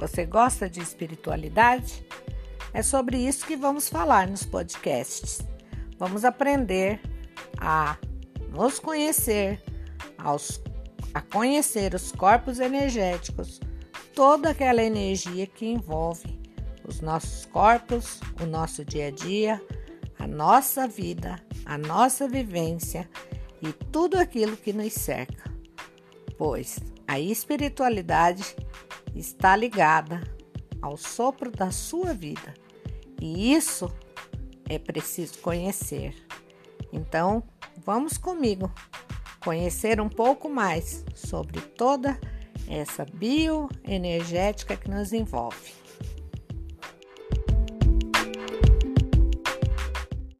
Você gosta de espiritualidade? É sobre isso que vamos falar nos podcasts. Vamos aprender a nos conhecer, aos, a conhecer os corpos energéticos, toda aquela energia que envolve os nossos corpos, o nosso dia a dia, a nossa vida, a nossa vivência e tudo aquilo que nos cerca. Pois a espiritualidade está ligada ao sopro da sua vida e isso é preciso conhecer. Então, vamos comigo conhecer um pouco mais sobre toda essa bioenergética que nos envolve.